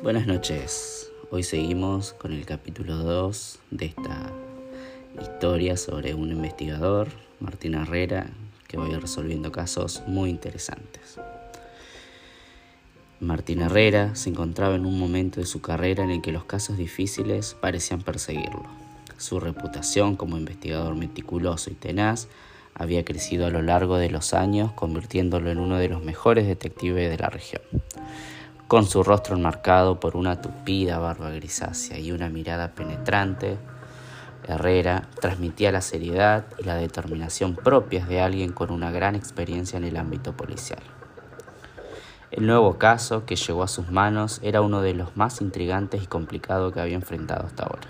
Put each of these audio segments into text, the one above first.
Buenas noches. Hoy seguimos con el capítulo 2 de esta historia sobre un investigador, Martín Herrera, que voy resolviendo casos muy interesantes. Martín Herrera se encontraba en un momento de su carrera en el que los casos difíciles parecían perseguirlo. Su reputación como investigador meticuloso y tenaz había crecido a lo largo de los años, convirtiéndolo en uno de los mejores detectives de la región. Con su rostro enmarcado por una tupida barba grisácea y una mirada penetrante, Herrera transmitía la seriedad y la determinación propias de alguien con una gran experiencia en el ámbito policial. El nuevo caso que llegó a sus manos era uno de los más intrigantes y complicados que había enfrentado hasta ahora.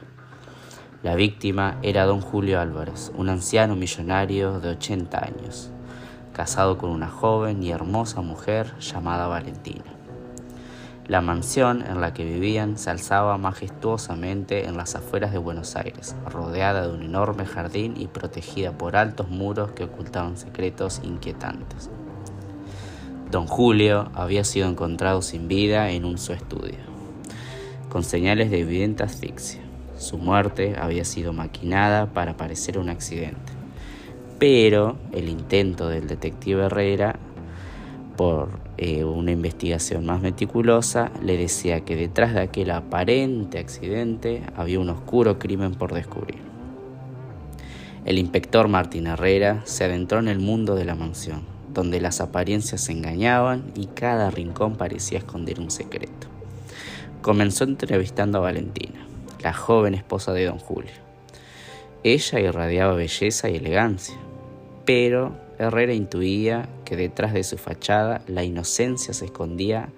La víctima era don Julio Álvarez, un anciano millonario de 80 años, casado con una joven y hermosa mujer llamada Valentina. La mansión en la que vivían se alzaba majestuosamente en las afueras de Buenos Aires, rodeada de un enorme jardín y protegida por altos muros que ocultaban secretos inquietantes. Don Julio había sido encontrado sin vida en un su estudio, con señales de evidente asfixia. Su muerte había sido maquinada para parecer un accidente. Pero el intento del detective Herrera por eh, una investigación más meticulosa le decía que detrás de aquel aparente accidente había un oscuro crimen por descubrir. El inspector Martín Herrera se adentró en el mundo de la mansión, donde las apariencias se engañaban y cada rincón parecía esconder un secreto. Comenzó entrevistando a Valentina la joven esposa de don Julio. Ella irradiaba belleza y elegancia, pero Herrera intuía que detrás de su fachada la inocencia se escondía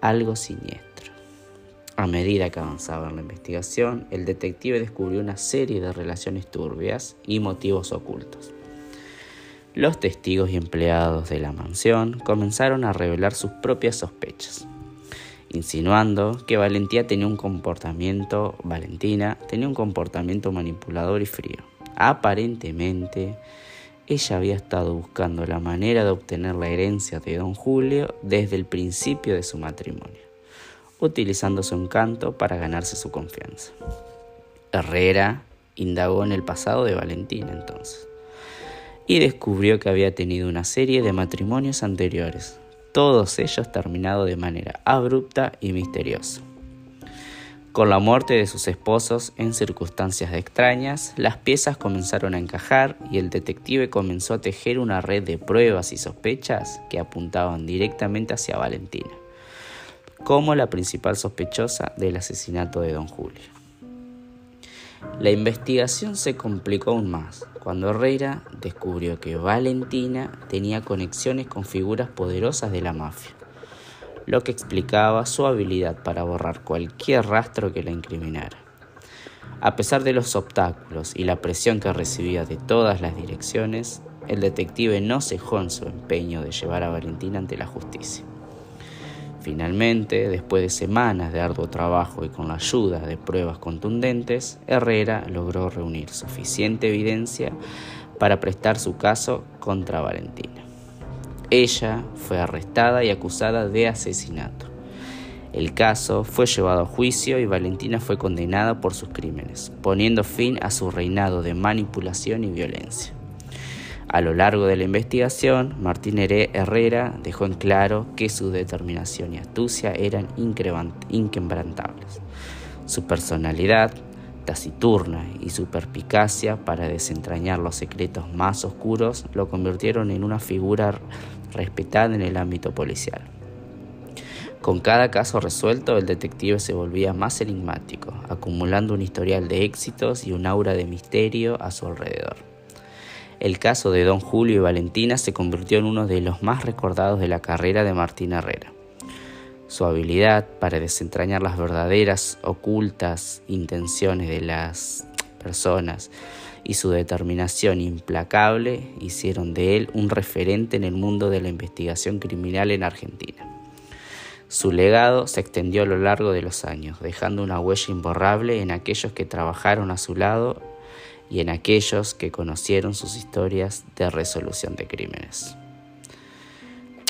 algo siniestro. A medida que avanzaba en la investigación, el detective descubrió una serie de relaciones turbias y motivos ocultos. Los testigos y empleados de la mansión comenzaron a revelar sus propias sospechas insinuando que Valentía tenía un comportamiento, Valentina tenía un comportamiento manipulador y frío. Aparentemente, ella había estado buscando la manera de obtener la herencia de don Julio desde el principio de su matrimonio, utilizando su encanto para ganarse su confianza. Herrera indagó en el pasado de Valentina entonces y descubrió que había tenido una serie de matrimonios anteriores, todos ellos terminados de manera abrupta y misteriosa. Con la muerte de sus esposos en circunstancias extrañas, las piezas comenzaron a encajar y el detective comenzó a tejer una red de pruebas y sospechas que apuntaban directamente hacia Valentina, como la principal sospechosa del asesinato de don Julio. La investigación se complicó aún más cuando Herrera descubrió que Valentina tenía conexiones con figuras poderosas de la mafia, lo que explicaba su habilidad para borrar cualquier rastro que la incriminara. A pesar de los obstáculos y la presión que recibía de todas las direcciones, el detective no cejó en su empeño de llevar a Valentina ante la justicia. Finalmente, después de semanas de arduo trabajo y con la ayuda de pruebas contundentes, Herrera logró reunir suficiente evidencia para prestar su caso contra Valentina. Ella fue arrestada y acusada de asesinato. El caso fue llevado a juicio y Valentina fue condenada por sus crímenes, poniendo fin a su reinado de manipulación y violencia. A lo largo de la investigación, Martín Herrera dejó en claro que su determinación y astucia eran inquebrantables. Su personalidad, taciturna y su perspicacia para desentrañar los secretos más oscuros lo convirtieron en una figura respetada en el ámbito policial. Con cada caso resuelto, el detective se volvía más enigmático, acumulando un historial de éxitos y un aura de misterio a su alrededor. El caso de Don Julio y Valentina se convirtió en uno de los más recordados de la carrera de Martín Herrera. Su habilidad para desentrañar las verdaderas, ocultas intenciones de las personas y su determinación implacable hicieron de él un referente en el mundo de la investigación criminal en Argentina. Su legado se extendió a lo largo de los años, dejando una huella imborrable en aquellos que trabajaron a su lado y en aquellos que conocieron sus historias de resolución de crímenes.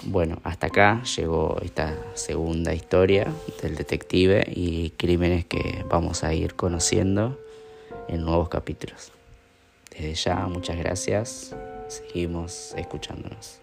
Bueno, hasta acá llegó esta segunda historia del detective y crímenes que vamos a ir conociendo en nuevos capítulos. Desde ya, muchas gracias. Seguimos escuchándonos.